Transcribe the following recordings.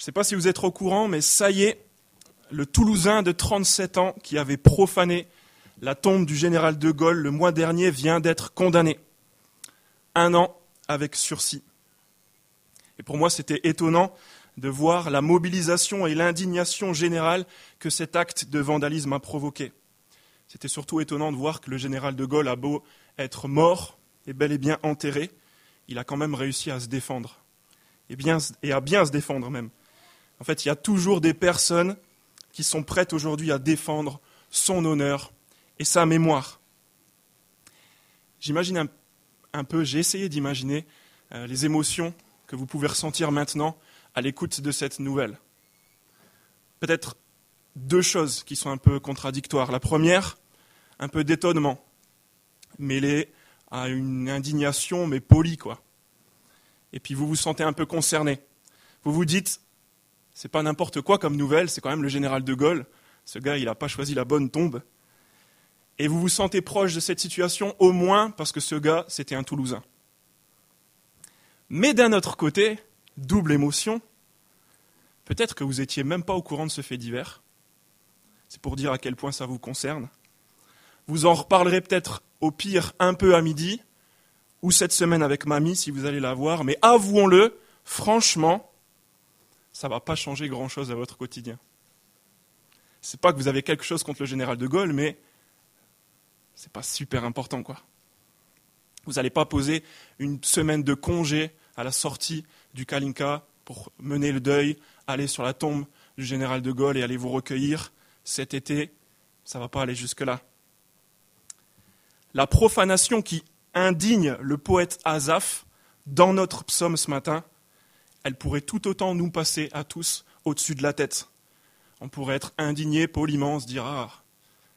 Je ne sais pas si vous êtes au courant, mais ça y est, le Toulousain de 37 ans qui avait profané la tombe du général de Gaulle le mois dernier vient d'être condamné. Un an avec sursis. Et pour moi, c'était étonnant de voir la mobilisation et l'indignation générale que cet acte de vandalisme a provoqué. C'était surtout étonnant de voir que le général de Gaulle a beau être mort et bel et bien enterré, il a quand même réussi à se défendre. Et, et à bien se défendre même. En fait, il y a toujours des personnes qui sont prêtes aujourd'hui à défendre son honneur et sa mémoire. J'imagine un, peu, j'ai essayé d'imaginer euh, les émotions que vous pouvez ressentir maintenant à l'écoute de cette nouvelle. Peut-être deux choses qui sont un peu contradictoires. La première, un peu d'étonnement, mêlé à une indignation, mais polie, quoi. Et puis vous vous sentez un peu concerné. Vous vous dites, c'est pas n'importe quoi comme nouvelle, c'est quand même le général de Gaulle. Ce gars, il n'a pas choisi la bonne tombe. Et vous vous sentez proche de cette situation au moins parce que ce gars, c'était un Toulousain. Mais d'un autre côté, double émotion, peut-être que vous n'étiez même pas au courant de ce fait divers. C'est pour dire à quel point ça vous concerne. Vous en reparlerez peut-être au pire un peu à midi, ou cette semaine avec mamie si vous allez la voir, mais avouons-le, franchement, ça ne va pas changer grand-chose à votre quotidien. Ce n'est pas que vous avez quelque chose contre le général de Gaulle, mais ce n'est pas super important, quoi. Vous n'allez pas poser une semaine de congé à la sortie du Kalinka pour mener le deuil, aller sur la tombe du général de Gaulle et aller vous recueillir cet été. Ça ne va pas aller jusque-là. La profanation qui indigne le poète Azaph dans notre psaume ce matin, elle pourrait tout autant nous passer à tous au-dessus de la tête. On pourrait être indigné poliment, se dire Ah,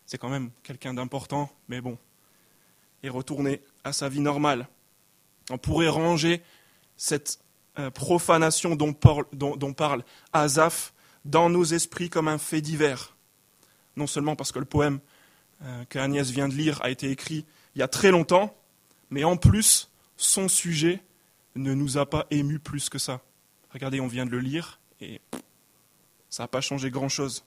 c'est quand même quelqu'un d'important, mais bon, et retourner à sa vie normale. On pourrait ranger cette euh, profanation dont parle, Azaph dans nos esprits comme un fait divers. Non seulement parce que le poème euh, que Agnès vient de lire a été écrit il y a très longtemps, mais en plus, son sujet ne nous a pas émus plus que ça. Regardez, on vient de le lire et ça n'a pas changé grand-chose.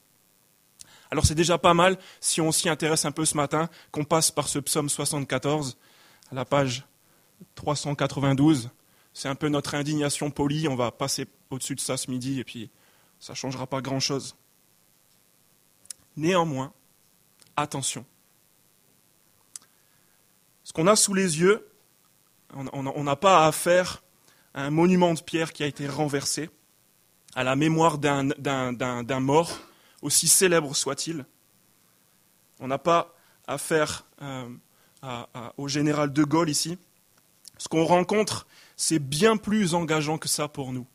Alors c'est déjà pas mal, si on s'y intéresse un peu ce matin, qu'on passe par ce psaume 74, à la page 392. C'est un peu notre indignation polie, on va passer au-dessus de ça ce midi et puis ça ne changera pas grand-chose. Néanmoins, attention. Ce qu'on a sous les yeux, on n'a pas à faire un monument de pierre qui a été renversé à la mémoire d'un mort, aussi célèbre soit-il. On n'a pas affaire euh, au général de Gaulle ici. Ce qu'on rencontre, c'est bien plus engageant que ça pour nous.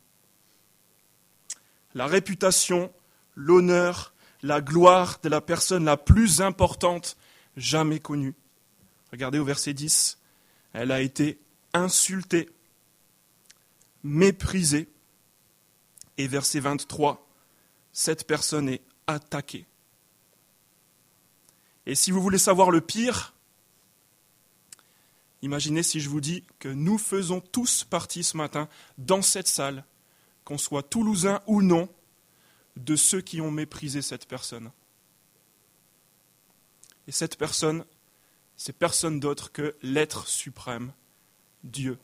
La réputation, l'honneur, la gloire de la personne la plus importante jamais connue. Regardez au verset 10, elle a été insultée méprisé. Et verset 23, cette personne est attaquée. Et si vous voulez savoir le pire, imaginez si je vous dis que nous faisons tous partie ce matin, dans cette salle, qu'on soit toulousain ou non, de ceux qui ont méprisé cette personne. Et cette personne, c'est personne d'autre que l'être suprême, Dieu.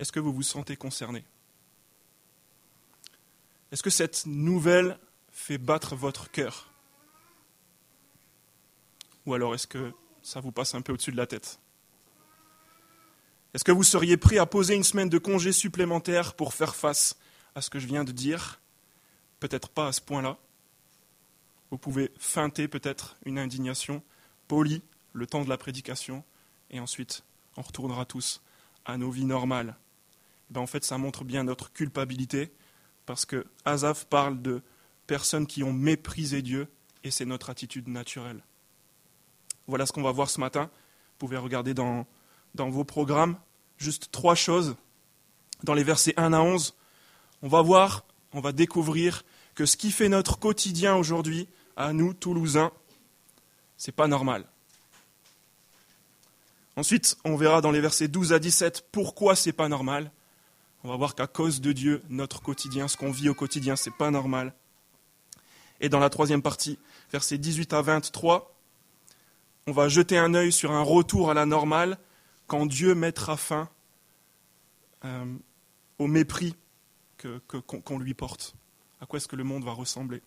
Est-ce que vous vous sentez concerné? Est-ce que cette nouvelle fait battre votre cœur? Ou alors est-ce que ça vous passe un peu au-dessus de la tête? Est-ce que vous seriez prêt à poser une semaine de congé supplémentaire pour faire face à ce que je viens de dire? Peut-être pas à ce point-là. Vous pouvez feinter peut-être une indignation polie le temps de la prédication, et ensuite on retournera tous à nos vies normales. Ben, en fait, ça montre bien notre culpabilité, parce que Azaf parle de personnes qui ont méprisé Dieu, et c'est notre attitude naturelle. Voilà ce qu'on va voir ce matin. Vous pouvez regarder dans, dans vos programmes juste trois choses. Dans les versets 1 à 11, on va voir, on va découvrir que ce qui fait notre quotidien aujourd'hui, à nous, Toulousains, c'est pas normal. Ensuite, on verra dans les versets 12 à 17 pourquoi c'est pas normal? On va voir qu'à cause de Dieu, notre quotidien, ce qu'on vit au quotidien, c'est pas normal. Et dans la troisième partie, versets 18 à 23, on va jeter un œil sur un retour à la normale quand Dieu mettra fin euh, au mépris qu'on lui porte. À quoi est-ce que le monde va ressembler?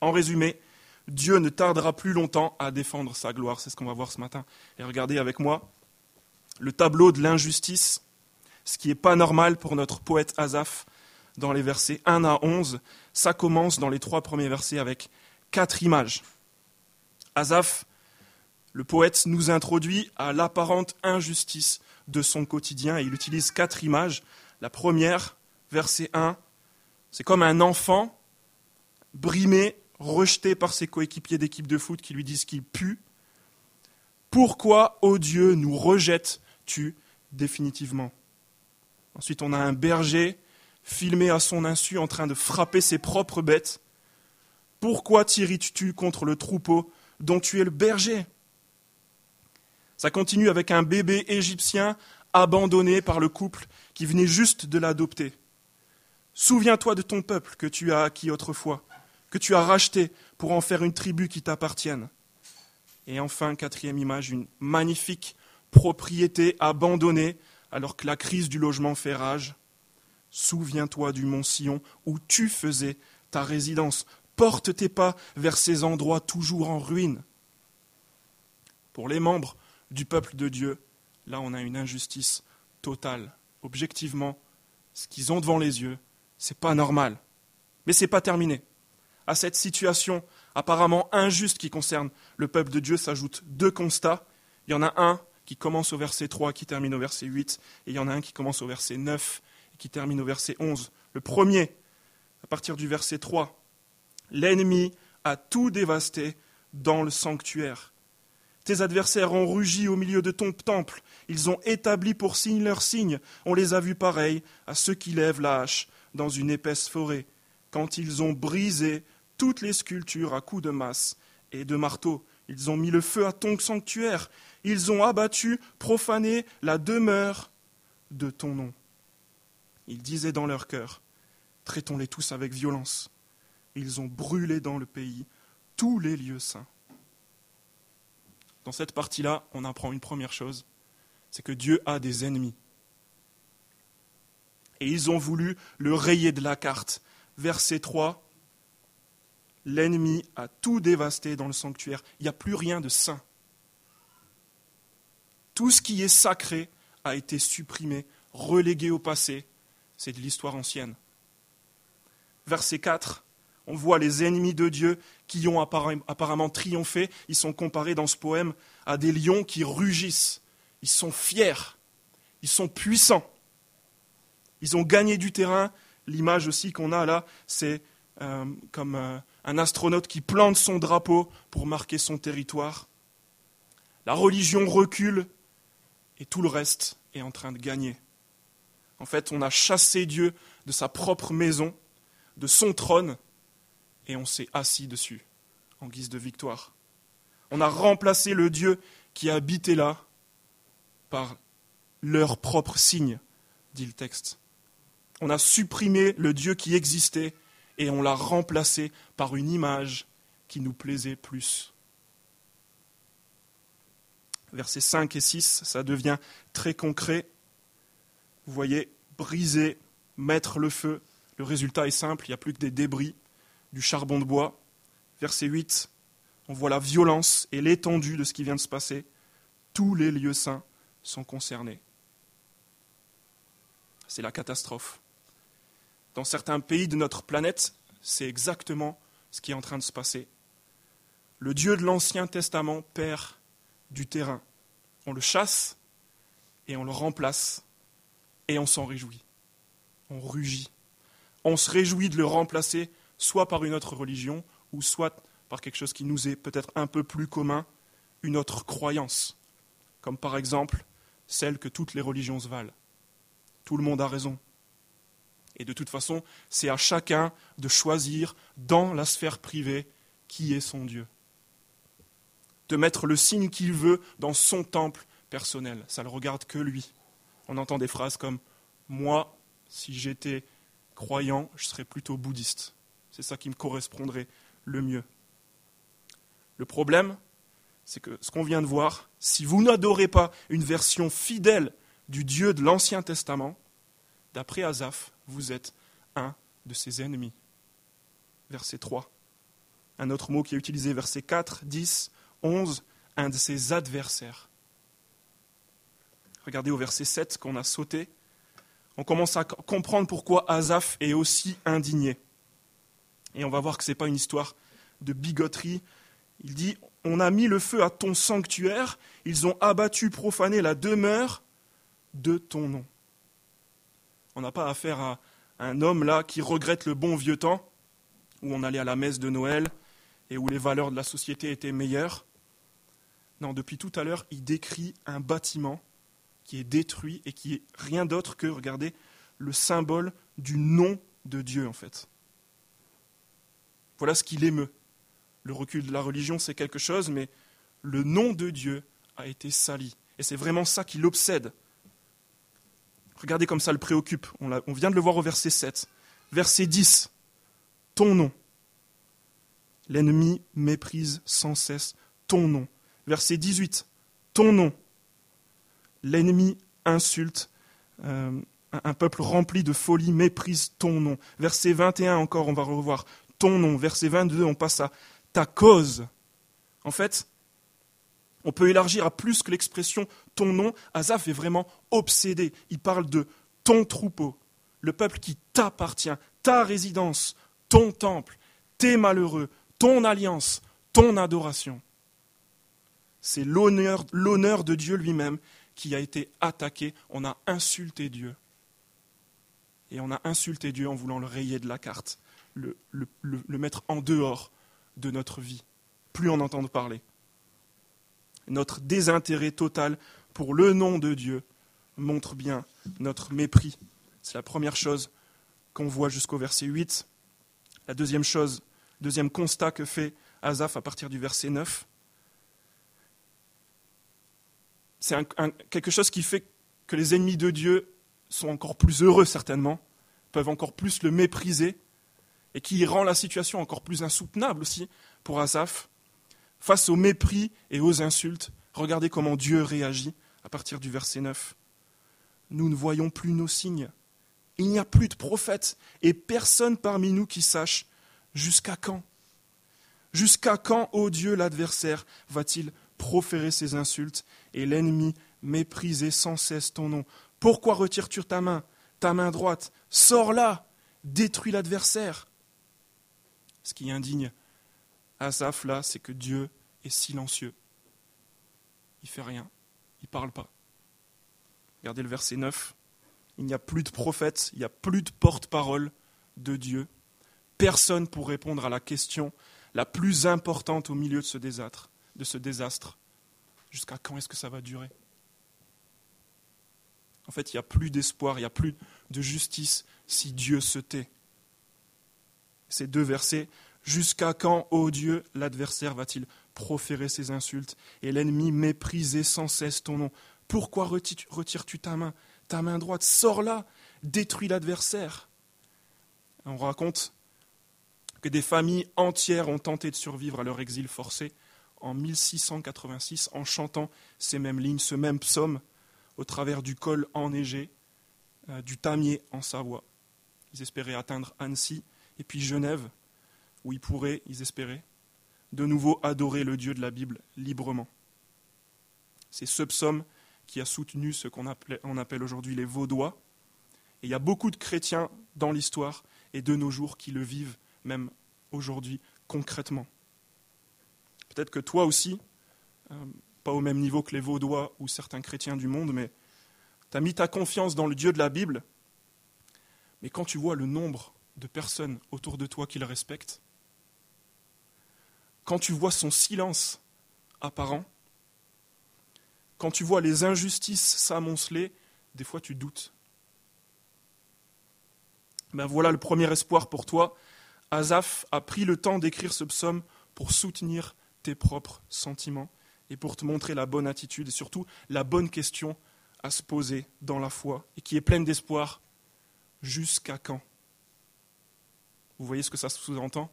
En résumé, Dieu ne tardera plus longtemps à défendre sa gloire. C'est ce qu'on va voir ce matin. Et regardez avec moi le tableau de l'injustice, ce qui n'est pas normal pour notre poète Azaph dans les versets 1 à 11. Ça commence dans les trois premiers versets avec quatre images. Azaph, le poète, nous introduit à l'apparente injustice de son quotidien et il utilise quatre images. La première, verset 1, c'est comme un enfant brimé, rejeté par ses coéquipiers d'équipe de foot qui lui disent qu'il pue. Pourquoi, ô Dieu, nous rejettes-tu définitivement? Ensuite, on a un berger filmé à son insu en train de frapper ses propres bêtes. Pourquoi t'irrites-tu contre le troupeau dont tu es le berger? Ça continue avec un bébé égyptien abandonné par le couple qui venait juste de l'adopter. Souviens-toi de ton peuple que tu as acquis autrefois, que tu as racheté pour en faire une tribu qui t'appartienne. Et enfin, quatrième image, une magnifique propriété abandonnée alors que la crise du logement fait rage. Souviens-toi du mont Sion où tu faisais ta résidence. Porte tes pas vers ces endroits toujours en ruine. Pour les membres du peuple de Dieu, là on a une injustice totale. Objectivement, ce qu'ils ont devant les yeux, c'est pas normal. Mais c'est pas terminé. À cette situation apparemment injuste qui concerne le peuple de Dieu s'ajoutent deux constats. Il y en a un qui commence au verset 3, qui termine au verset 8, et il y en a un qui commence au verset 9 et qui termine au verset 11. Le premier, à partir du verset 3, l'ennemi a tout dévasté dans le sanctuaire. Tes adversaires ont rugi au milieu de ton temple, ils ont établi pour signe leur signe, on les a vus pareils à ceux qui lèvent la hache dans une épaisse forêt, quand ils ont brisé toutes les sculptures à coups de masse et de marteau. Ils ont mis le feu à ton sanctuaire. Ils ont abattu, profané la demeure de ton nom. Ils disaient dans leur cœur Traitons-les tous avec violence. Ils ont brûlé dans le pays tous les lieux saints. Dans cette partie-là, on apprend une première chose c'est que Dieu a des ennemis et ils ont voulu le rayer de la carte. Verset 3, l'ennemi a tout dévasté dans le sanctuaire. Il n'y a plus rien de saint. Tout ce qui est sacré a été supprimé, relégué au passé. C'est de l'histoire ancienne. Verset 4, on voit les ennemis de Dieu qui ont apparemment triomphé. Ils sont comparés dans ce poème à des lions qui rugissent. Ils sont fiers. Ils sont puissants. Ils ont gagné du terrain. L'image aussi qu'on a là, c'est euh, comme euh, un astronaute qui plante son drapeau pour marquer son territoire. La religion recule et tout le reste est en train de gagner. En fait, on a chassé Dieu de sa propre maison, de son trône, et on s'est assis dessus en guise de victoire. On a remplacé le Dieu qui habitait là par leur propre signe, dit le texte. On a supprimé le Dieu qui existait et on l'a remplacé par une image qui nous plaisait plus. Versets 5 et 6, ça devient très concret. Vous voyez, briser, mettre le feu. Le résultat est simple, il n'y a plus que des débris, du charbon de bois. Verset 8, on voit la violence et l'étendue de ce qui vient de se passer. Tous les lieux saints sont concernés. C'est la catastrophe dans certains pays de notre planète, c'est exactement ce qui est en train de se passer. Le Dieu de l'Ancien Testament perd du terrain. On le chasse et on le remplace et on s'en réjouit. On rugit. On se réjouit de le remplacer soit par une autre religion ou soit par quelque chose qui nous est peut-être un peu plus commun, une autre croyance, comme par exemple celle que toutes les religions se valent. Tout le monde a raison. Et de toute façon, c'est à chacun de choisir dans la sphère privée qui est son Dieu. De mettre le signe qu'il veut dans son temple personnel. Ça ne le regarde que lui. On entend des phrases comme Moi, si j'étais croyant, je serais plutôt bouddhiste. C'est ça qui me correspondrait le mieux. Le problème, c'est que ce qu'on vient de voir, si vous n'adorez pas une version fidèle du Dieu de l'Ancien Testament, d'après Azaph, vous êtes un de ses ennemis. Verset 3. Un autre mot qui est utilisé, verset 4, 10, 11, un de ses adversaires. Regardez au verset 7 qu'on a sauté. On commence à comprendre pourquoi Azaph est aussi indigné. Et on va voir que ce n'est pas une histoire de bigoterie. Il dit On a mis le feu à ton sanctuaire, ils ont abattu, profané la demeure de ton nom. On n'a pas affaire à un homme là qui regrette le bon vieux temps, où on allait à la messe de Noël et où les valeurs de la société étaient meilleures. Non, depuis tout à l'heure, il décrit un bâtiment qui est détruit et qui est rien d'autre que, regardez, le symbole du nom de Dieu, en fait. Voilà ce qui l'émeut. Le recul de la religion, c'est quelque chose, mais le nom de Dieu a été sali. Et c'est vraiment ça qui l'obsède. Regardez comme ça le préoccupe. On, vient de le voir au verset 7. Verset 10. Ton nom. L'ennemi méprise sans cesse ton nom. Verset 18. Ton nom. L'ennemi insulte. Euh, un peuple rempli de folie méprise ton nom. Verset 21 encore, on va revoir ton nom. Verset 22, on passe à ta cause. En fait, on peut élargir à plus que l'expression ton nom. Azaph est vraiment obsédé. Il parle de ton troupeau, le peuple qui t'appartient, ta résidence, ton temple, tes malheureux, ton alliance, ton adoration. C'est l'honneur, de Dieu lui-même qui a été attaqué. On a insulté Dieu. Et on a insulté Dieu en voulant le rayer de la carte, le, mettre en dehors de notre vie, plus en entendre parler notre désintérêt total pour le nom de Dieu montre bien notre mépris. C'est la première chose qu'on voit jusqu'au verset 8. La deuxième chose, deuxième constat que fait Azaph à partir du verset 9, c'est quelque chose qui fait que les ennemis de Dieu sont encore plus heureux certainement, peuvent encore plus le mépriser, et qui rend la situation encore plus insoutenable aussi pour Azaph. Face au mépris et aux insultes, regardez comment Dieu réagit à partir du verset 9. Nous ne voyons plus nos signes. Il n'y a plus de prophètes et personne parmi nous qui sache jusqu'à quand. Jusqu'à quand, ô Dieu, l'adversaire va-t-il proférer ses insultes et l'ennemi mépriser sans cesse ton nom? Pourquoi retires-tu ta main, ta main droite? Sors là, détruis l'adversaire. Ce qui indigne Asaph là, c'est que Dieu est silencieux. Il fait rien, il ne parle pas. Regardez le verset 9. Il n'y a plus de prophètes, il n'y a plus de porte-parole de Dieu. Personne pour répondre à la question la plus importante au milieu de ce désastre. De ce désastre. Jusqu'à quand est-ce que ça va durer? En fait, il n'y a plus d'espoir, il n'y a plus de justice si Dieu se tait. Ces deux versets Jusqu'à quand, ô Dieu, l'adversaire va-t-il proférer ses insultes et l'ennemi mépriser sans cesse ton nom? Pourquoi retires-tu ta main, ta main droite? Sors là, détruis l'adversaire. On raconte que des familles entières ont tenté de survivre à leur exil forcé en 1686 en chantant ces mêmes lignes, ce même psaume au travers du col enneigé euh, du Tamier en Savoie. Ils espéraient atteindre Annecy et puis Genève où ils pourraient, ils espéraient, de nouveau adorer le Dieu de la Bible librement. C'est ce psaume qui a soutenu ce qu'on appelle, aujourd'hui les Vaudois. Et il y a beaucoup de chrétiens dans l'histoire et de nos jours qui le vivent, même aujourd'hui, concrètement. Peut-être que toi aussi, euh, pas au même niveau que les Vaudois ou certains chrétiens du monde, mais tu as mis ta confiance dans le Dieu de la Bible. Mais quand tu vois le nombre de personnes autour de toi qui le respectent, quand tu vois son silence apparent, quand tu vois les injustices s'amonceler, des fois tu doutes. Ben voilà le premier espoir pour toi. Azaph a pris le temps d'écrire ce psaume pour soutenir tes propres sentiments et pour te montrer la bonne attitude et surtout la bonne question à se poser dans la foi et qui est pleine d'espoir. Jusqu'à quand? Vous voyez ce que ça sous-entend?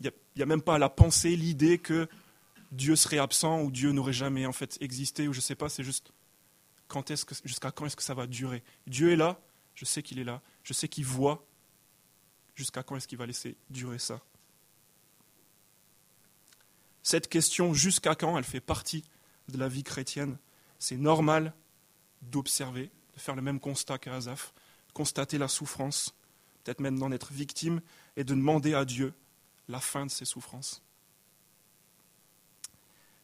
N'y a, même pas la pensée, l'idée que Dieu serait absent ou Dieu n'aurait jamais en fait existé ou je ne sais pas, c'est juste quand est-ce que, jusqu'à quand est-ce que ça va durer Dieu est là, je sais qu'il est là, je sais qu'il voit, jusqu'à quand est-ce qu'il va laisser durer ça Cette question, jusqu'à quand, elle fait partie de la vie chrétienne. C'est normal d'observer, de faire le même constat qu'Azaph, constater la souffrance, peut-être même d'en être victime, et de demander à Dieu la fin de ces souffrances.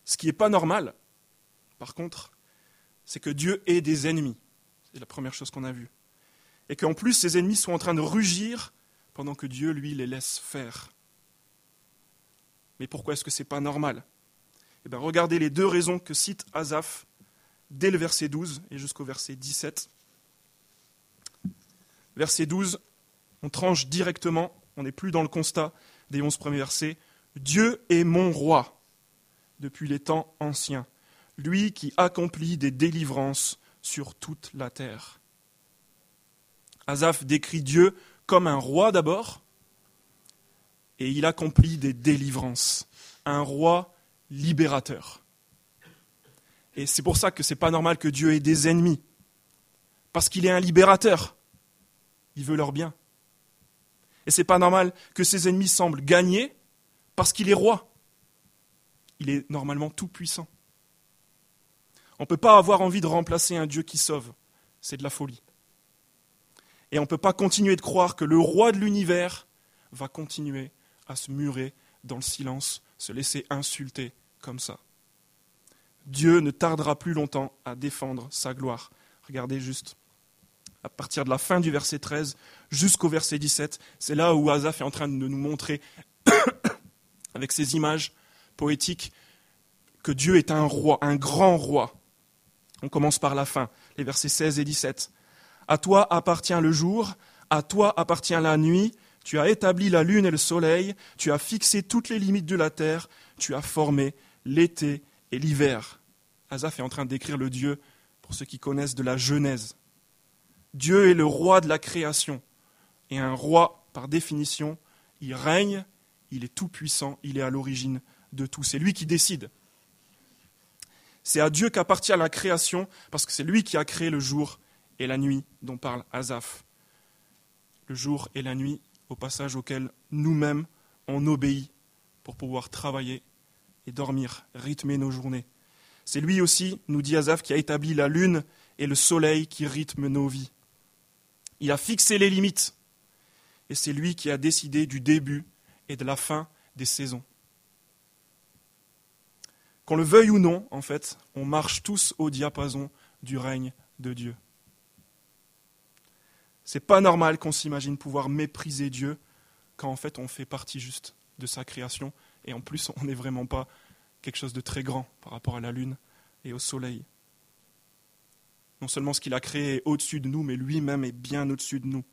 Ce qui n'est pas normal, par contre, c'est que Dieu ait des ennemis. C'est la première chose qu'on a vue. Et qu'en plus, ces ennemis sont en train de rugir pendant que Dieu, lui, les laisse faire. Mais pourquoi est-ce que ce n'est pas normal? Eh bien, regardez les deux raisons que cite Azaph dès le verset 12 et jusqu'au verset 17. Verset 12, on tranche directement, on n'est plus dans le constat des onze premiers versets. Dieu est mon roi depuis les temps anciens, lui qui accomplit des délivrances sur toute la terre. Azaph décrit Dieu comme un roi d'abord, et il accomplit des délivrances, un roi libérateur. Et c'est pour ça que ce n'est pas normal que Dieu ait des ennemis, parce qu'il est un libérateur. Il veut leur bien. Et ce n'est pas normal que ses ennemis semblent gagner, parce qu'il est roi. Il est normalement tout puissant. On ne peut pas avoir envie de remplacer un Dieu qui sauve. C'est de la folie. Et on ne peut pas continuer de croire que le roi de l'univers va continuer à se murer dans le silence, se laisser insulter comme ça. Dieu ne tardera plus longtemps à défendre sa gloire. Regardez juste, à partir de la fin du verset 13 jusqu'au verset 17, c'est là où Asaph est en train de nous montrer, avec ses images poétiques, que Dieu est un roi, un grand roi, on commence par la fin, les versets 16 et 17. À toi appartient le jour, à toi appartient la nuit, tu as établi la lune et le soleil, tu as fixé toutes les limites de la terre, tu as formé l'été et l'hiver. Asaph est en train d'écrire le Dieu pour ceux qui connaissent de la Genèse. Dieu est le roi de la création. Et un roi, par définition, il règne, il est tout puissant, il est à l'origine de tout. C'est lui qui décide. C'est à Dieu qu'appartient la création, parce que c'est lui qui a créé le jour et la nuit dont parle Azaph. Le jour et la nuit, au passage auquel nous-mêmes on obéit pour pouvoir travailler et dormir, rythmer nos journées. C'est lui aussi, nous dit Azaph, qui a établi la lune et le soleil qui rythment nos vies. Il a fixé les limites, et c'est lui qui a décidé du début et de la fin des saisons. Qu'on le veuille ou non, en fait, on marche tous au diapason du règne de Dieu. C'est pas normal qu'on s'imagine pouvoir mépriser Dieu quand en fait on fait partie juste de sa création et en plus on n'est vraiment pas quelque chose de très grand par rapport à la lune et au soleil. Non seulement ce qu'il a créé est au-dessus de nous, mais lui-même est bien au-dessus de nous.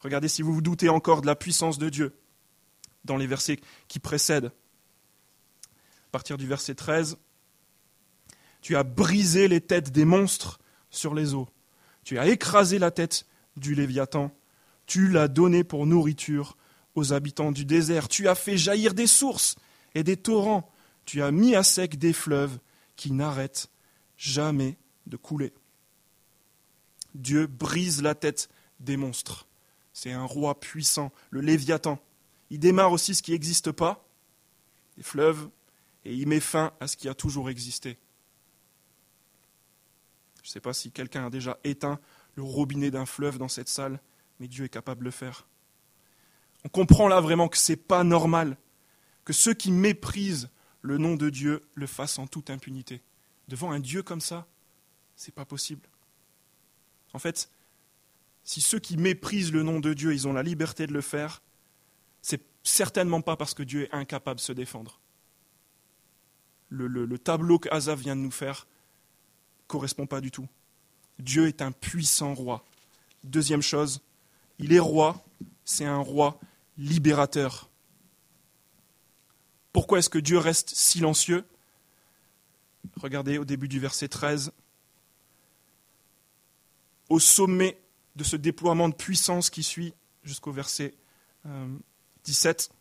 Regardez si vous vous doutez encore de la puissance de Dieu dans les versets qui précèdent partir du verset 13. Tu as brisé les têtes des monstres sur les eaux. Tu as écrasé la tête du Léviathan. Tu l'as donné pour nourriture aux habitants du désert. Tu as fait jaillir des sources et des torrents. Tu as mis à sec des fleuves qui n'arrêtent jamais de couler. Dieu brise la tête des monstres. C'est un roi puissant, le Léviathan. Il démarre aussi ce qui n'existe pas, les fleuves, et il met fin à ce qui a toujours existé. Je ne sais pas si quelqu'un a déjà éteint le robinet d'un fleuve dans cette salle, mais Dieu est capable de le faire. On comprend là vraiment que ce n'est pas normal que ceux qui méprisent le nom de Dieu le fassent en toute impunité. Devant un Dieu comme ça, ce n'est pas possible. En fait, si ceux qui méprisent le nom de Dieu, ils ont la liberté de le faire, c'est certainement pas parce que Dieu est incapable de se défendre le, tableau que Asa vient de nous faire correspond pas du tout. Dieu est un puissant roi. Deuxième chose, il est roi, c'est un roi libérateur. Pourquoi est-ce que Dieu reste silencieux? Regardez au début du verset 13. Au sommet de ce déploiement de puissance qui suit jusqu'au verset 17. Euh,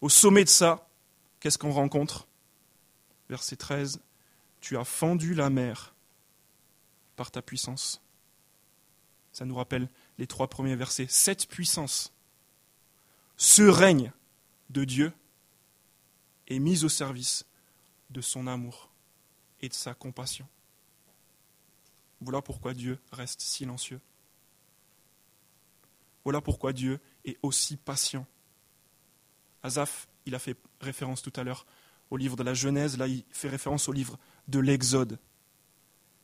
au sommet de ça, qu'est-ce qu'on rencontre? Verset 13. Tu as fendu la mer par ta puissance. Ça nous rappelle les trois premiers versets. Cette puissance, ce règne de Dieu est mise au service de son amour et de sa compassion. Voilà pourquoi Dieu reste silencieux. Voilà pourquoi Dieu est aussi patient. Azaph, il a fait référence tout à l'heure au livre de la Genèse, là il fait référence au livre de l'Exode.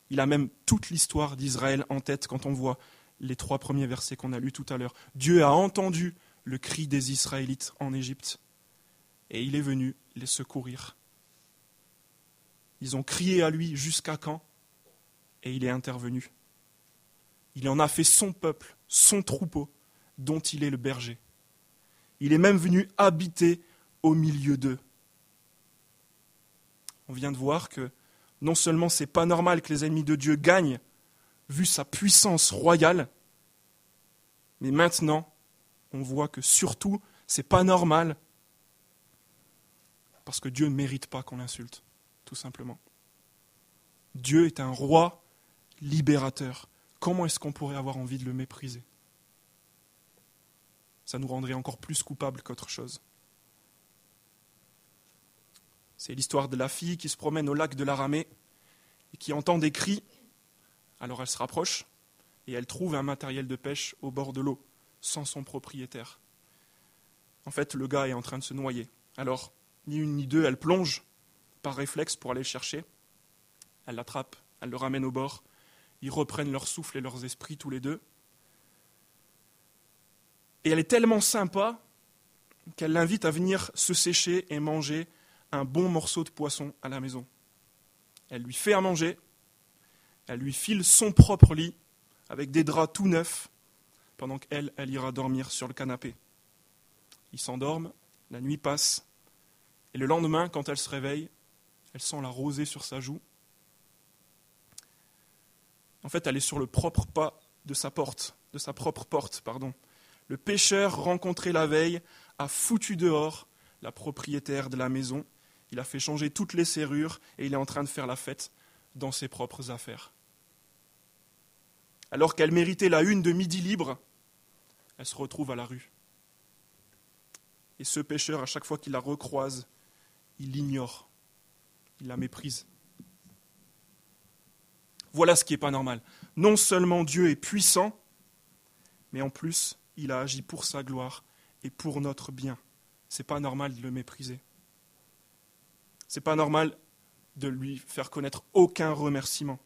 Il a même toute l'histoire d'Israël en tête quand on voit les trois premiers versets qu'on a lus tout à l'heure. Dieu a entendu le cri des Israélites en Égypte et il est venu les secourir. Ils ont crié à lui jusqu'à quand? Et il est intervenu. Il en a fait son peuple, son troupeau, dont il est le berger. Il est même venu habiter au milieu d'eux. On vient de voir que non seulement c'est pas normal que les ennemis de Dieu gagnent, vu sa puissance royale, mais maintenant, on voit que surtout, c'est pas normal parce que Dieu ne mérite pas qu'on l'insulte, tout simplement. Dieu est un roi libérateur. Comment est-ce qu'on pourrait avoir envie de le mépriser? Ça nous rendrait encore plus coupables qu'autre chose. C'est l'histoire de la fille qui se promène au lac de l'Aramée et qui entend des cris. Alors elle se rapproche et elle trouve un matériel de pêche au bord de l'eau, sans son propriétaire. En fait, le gars est en train de se noyer. Alors, ni une ni deux, elle plonge par réflexe pour aller le chercher. Elle l'attrape, elle le ramène au bord. Ils reprennent leur souffle et leurs esprits tous les deux. Et elle est tellement sympa qu'elle l'invite à venir se sécher et manger un bon morceau de poisson à la maison. Elle lui fait à manger, elle lui file son propre lit avec des draps tout neufs, pendant qu'elle, elle ira dormir sur le canapé. Ils s'endorment, la nuit passe, et le lendemain, quand elle se réveille, elle sent la rosée sur sa joue. En fait, elle est sur le propre pas de sa porte, de sa propre porte, pardon. Le pêcheur rencontré la veille a foutu dehors la propriétaire de la maison. Il a fait changer toutes les serrures et il est en train de faire la fête dans ses propres affaires. Alors qu'elle méritait la une de midi libre, elle se retrouve à la rue. Et ce pêcheur, à chaque fois qu'il la recroise, il l'ignore, il la méprise. Voilà ce qui n'est pas normal. Non seulement Dieu est puissant, mais en plus, il a agi pour sa gloire et pour notre bien. Ce n'est pas normal de le mépriser. Ce n'est pas normal de lui faire connaître aucun remerciement.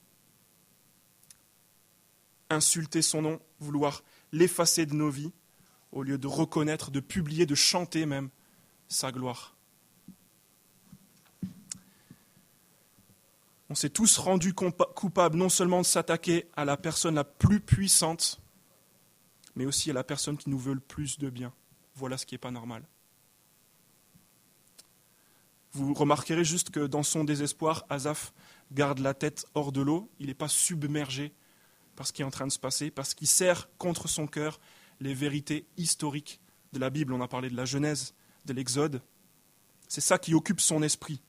Insulter son nom, vouloir l'effacer de nos vies, au lieu de reconnaître, de publier, de chanter même sa gloire. On s'est tous rendus coupables non seulement de s'attaquer à la personne la plus puissante, mais aussi à la personne qui nous veut le plus de bien. Voilà ce qui n'est pas normal. Vous remarquerez juste que dans son désespoir, Azaph garde la tête hors de l'eau, il n'est pas submergé par ce qui est en train de se passer, parce qu'il sert contre son cœur les vérités historiques de la Bible. On a parlé de la Genèse, de l'Exode. C'est ça qui occupe son esprit.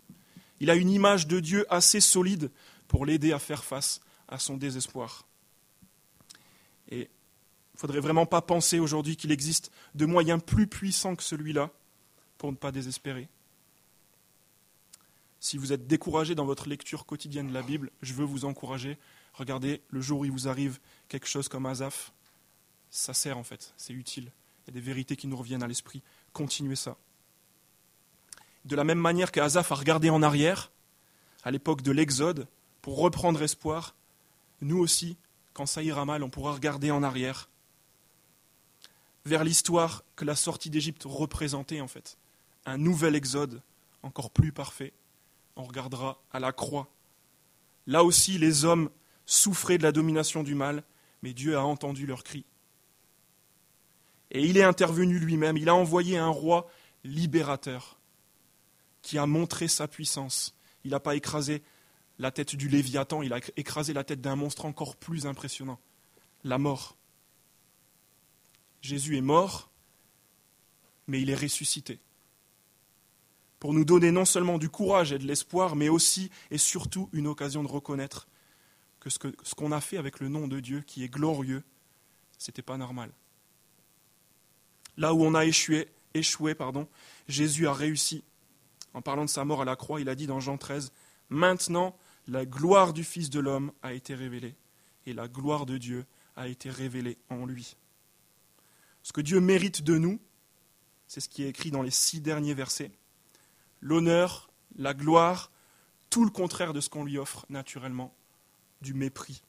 Il a une image de Dieu assez solide pour l'aider à faire face à son désespoir. Et il ne faudrait vraiment pas penser aujourd'hui qu'il existe de moyens plus puissants que celui-là pour ne pas désespérer. Si vous êtes découragé dans votre lecture quotidienne de la Bible, je veux vous encourager. Regardez, le jour où il vous arrive quelque chose comme Azaph, ça sert en fait, c'est utile. Il y a des vérités qui nous reviennent à l'esprit. Continuez ça de la même manière qu'Azaph a regardé en arrière, à l'époque de l'Exode, pour reprendre espoir, nous aussi, quand ça ira mal, on pourra regarder en arrière, vers l'histoire que la sortie d'Égypte représentait en fait, un nouvel Exode encore plus parfait. On regardera à la croix. Là aussi, les hommes souffraient de la domination du mal, mais Dieu a entendu leurs cris. Et il est intervenu lui-même, il a envoyé un roi libérateur qui a montré sa puissance. Il n'a pas écrasé la tête du Léviathan, il a écrasé la tête d'un monstre encore plus impressionnant, la mort. Jésus est mort, mais il est ressuscité. Pour nous donner non seulement du courage et de l'espoir, mais aussi et surtout une occasion de reconnaître que ce qu'on a fait avec le nom de Dieu, qui est glorieux, ce n'était pas normal. Là où on a échoué, échoué pardon, Jésus a réussi. En parlant de sa mort à la croix, il a dit dans Jean 13, Maintenant la gloire du Fils de l'homme a été révélée, et la gloire de Dieu a été révélée en lui. Ce que Dieu mérite de nous, c'est ce qui est écrit dans les six derniers versets. L'honneur, la gloire, tout le contraire de ce qu'on lui offre naturellement, du mépris.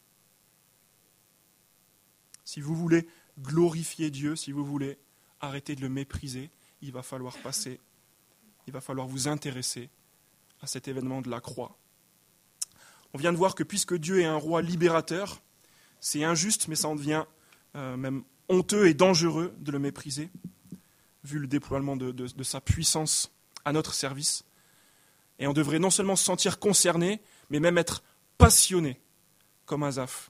Si vous voulez glorifier Dieu, si vous voulez arrêter de le mépriser, il va falloir passer, il va falloir vous intéresser à cet événement de la croix. On vient de voir que puisque Dieu est un roi libérateur, c'est injuste, mais ça en devient euh, même honteux et dangereux de le mépriser, vu le déploiement de, sa puissance à notre service. Et on devrait non seulement se sentir concerné, mais même être passionné, comme Azaf,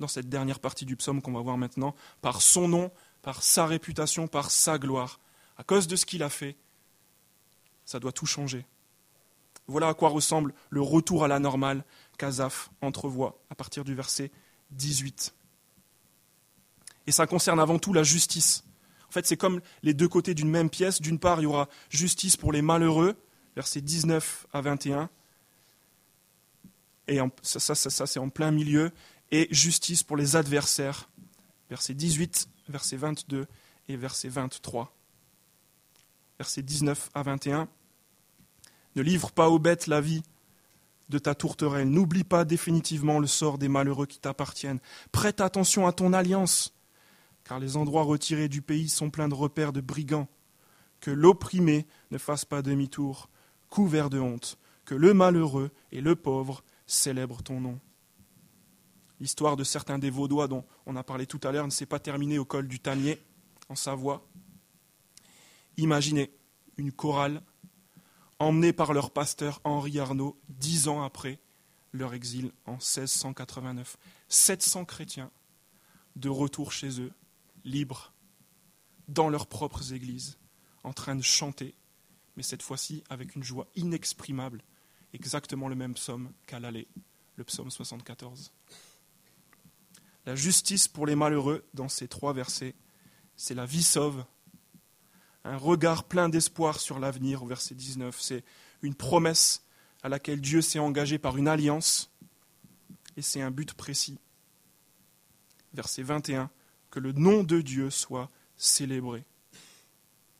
dans cette dernière partie du psaume qu'on va voir maintenant, par son nom, par sa réputation, par sa gloire. À cause de ce qu'il a fait, ça doit tout changer. Voilà à quoi ressemble le retour à la normale qu'Azaf entrevoit à partir du verset 18. Et ça concerne avant tout la justice. En fait, c'est comme les deux côtés d'une même pièce. D'une part, il y aura justice pour les malheureux, versets 19 à 21. Et ça, ça, ça c'est en plein milieu. Et justice pour les adversaires, versets 18, verset 22 et verset 23. Versets 19 à 21. Ne livre pas aux bêtes la vie de ta tourterelle. N'oublie pas définitivement le sort des malheureux qui t'appartiennent. Prête attention à ton alliance car les endroits retirés du pays sont pleins de repères de brigands. Que l'opprimé ne fasse pas demi-tour, couvert de honte, que le malheureux et le pauvre célèbrent ton nom. L'histoire de certains des Vaudois dont on a parlé tout à l'heure ne s'est pas terminée au col du Tanier, en Savoie. Imaginez une chorale emmenée par leur pasteur Henri Arnaud dix ans après leur exil en 1689. 700 chrétiens de retour chez eux, libres, dans leurs propres églises, en train de chanter, mais cette fois-ci avec une joie inexprimable, exactement le même psaume qu'à l'aller, le psaume 74. La justice pour les malheureux, dans ces trois versets, c'est la vie sauve, un regard plein d'espoir sur l'avenir, au verset 19, c'est une promesse à laquelle Dieu s'est engagé par une alliance, et c'est un but précis. Verset 21, que le nom de Dieu soit célébré.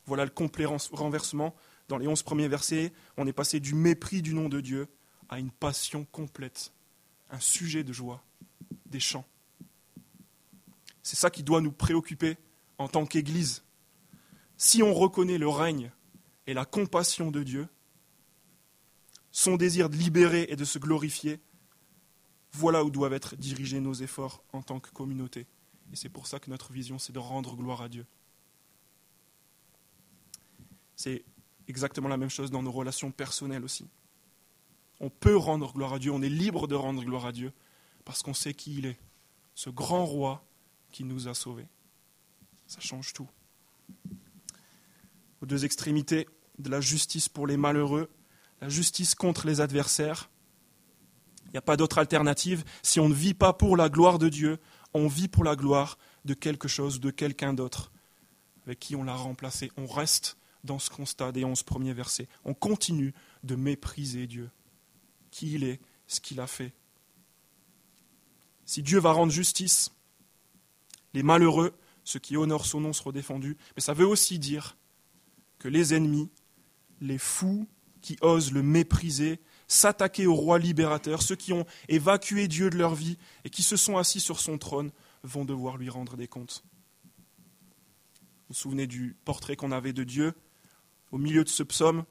Voilà le complet renversement. Dans les onze premiers versets, on est passé du mépris du nom de Dieu à une passion complète, un sujet de joie, des chants. C'est ça qui doit nous préoccuper en tant qu'Église. Si on reconnaît le règne et la compassion de Dieu, son désir de libérer et de se glorifier, voilà où doivent être dirigés nos efforts en tant que communauté. Et c'est pour ça que notre vision, c'est de rendre gloire à Dieu. C'est exactement la même chose dans nos relations personnelles aussi. On peut rendre gloire à Dieu, on est libre de rendre gloire à Dieu, parce qu'on sait qui il est, ce grand roi qui nous a sauvés. Ça change tout. Aux deux extrémités de la justice pour les malheureux, la justice contre les adversaires, il n'y a pas d'autre alternative. Si on ne vit pas pour la gloire de Dieu, on vit pour la gloire de quelque chose, de quelqu'un d'autre, avec qui on l'a remplacé. On reste dans ce constat des onze premiers versets. On continue de mépriser Dieu, qui il est, ce qu'il a fait. Si Dieu va rendre justice, les malheureux, ceux qui honorent son nom seront défendus, mais ça veut aussi dire que les ennemis, les fous qui osent le mépriser, s'attaquer au roi libérateur, ceux qui ont évacué Dieu de leur vie et qui se sont assis sur son trône vont devoir lui rendre des comptes. Vous vous souvenez du portrait qu'on avait de Dieu Au milieu de ce psaume,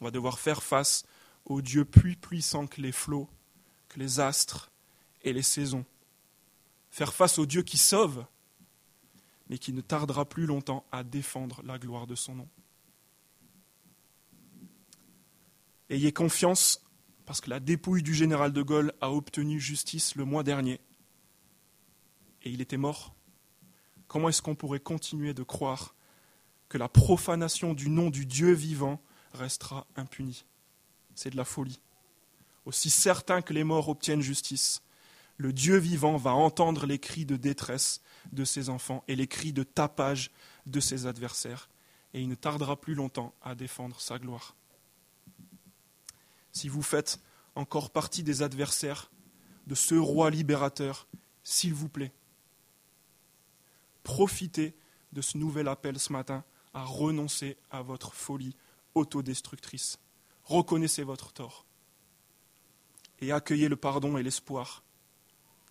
on va devoir faire face au Dieu plus puissant que les flots, que les astres et les saisons. Faire face au Dieu qui sauve, mais qui ne tardera plus longtemps à défendre la gloire de son nom. Ayez confiance parce que la dépouille du général de Gaulle a obtenu justice le mois dernier, et il était mort, comment est-ce qu'on pourrait continuer de croire que la profanation du nom du Dieu vivant restera impunie? C'est de la folie. Aussi certain que les morts obtiennent justice, le Dieu vivant va entendre les cris de détresse de ses enfants et les cris de tapage de ses adversaires, et il ne tardera plus longtemps à défendre sa gloire. Si vous faites encore partie des adversaires de ce roi libérateur, s'il vous plaît, profitez de ce nouvel appel ce matin à renoncer à votre folie autodestructrice. Reconnaissez votre tort et accueillez le pardon et l'espoir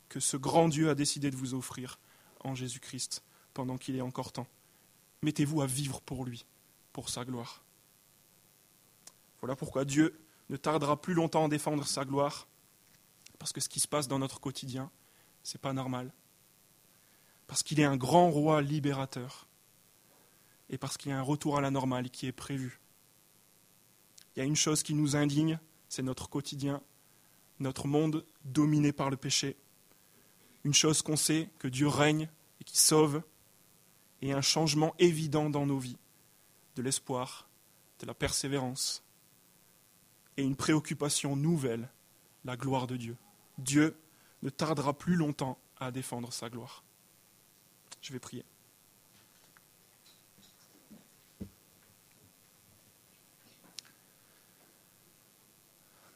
que ce grand Dieu a décidé de vous offrir en Jésus-Christ pendant qu'il est encore temps. Mettez-vous à vivre pour lui, pour sa gloire. Voilà pourquoi Dieu ne tardera plus longtemps à défendre sa gloire, parce que ce qui se passe dans notre quotidien, ce n'est pas normal. Parce qu'il est un grand roi libérateur, et parce qu'il y a un retour à la normale qui est prévu. Il y a une chose qui nous indigne, c'est notre quotidien, notre monde dominé par le péché. Une chose qu'on sait, que Dieu règne et qui sauve, et un changement évident dans nos vies, de l'espoir, de la persévérance, et une préoccupation nouvelle, la gloire de Dieu. Dieu ne tardera plus longtemps à défendre sa gloire. Je vais prier.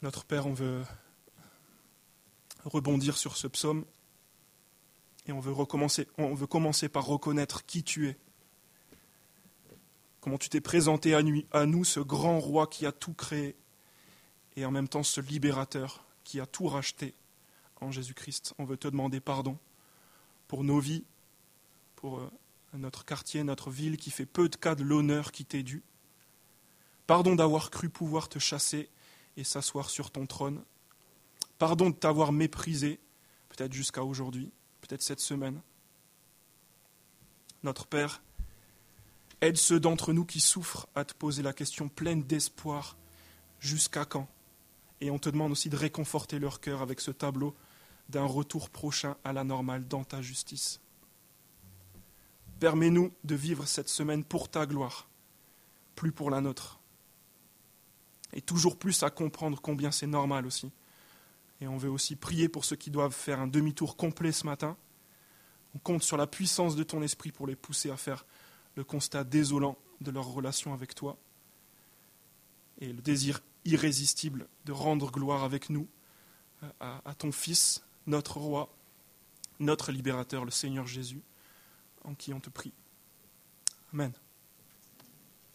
Notre Père, on veut rebondir sur ce psaume et on veut, recommencer, on veut commencer par reconnaître qui tu es. Comment tu t'es présenté à nous, ce grand roi qui a tout créé et en même temps ce libérateur qui a tout racheté en Jésus-Christ. On veut te demander pardon pour nos vies, pour euh, notre quartier, notre ville qui fait peu de cas de l'honneur qui t'est dû. Pardon d'avoir cru pouvoir te chasser et s'asseoir sur ton trône. Pardon de t'avoir méprisé, peut-être jusqu'à aujourd'hui, cette semaine. Notre Père, aide ceux d'entre nous qui souffrent à te poser la question pleine d'espoir. Jusqu'à quand Et on te demande aussi de réconforter leur cœur avec ce tableau d'un retour prochain à la normale dans ta justice. Permets-nous de vivre cette semaine pour ta gloire, plus pour la nôtre et toujours plus à comprendre combien c'est normal aussi. Et on veut aussi prier pour ceux qui doivent faire un demi-tour complet ce matin. On compte sur la puissance de ton esprit pour les pousser à faire le constat désolant de leur relation avec toi et le désir irrésistible de rendre gloire avec nous euh, à, à ton Fils, notre Roi, notre Libérateur, le Seigneur Jésus, en qui on te prie. Amen.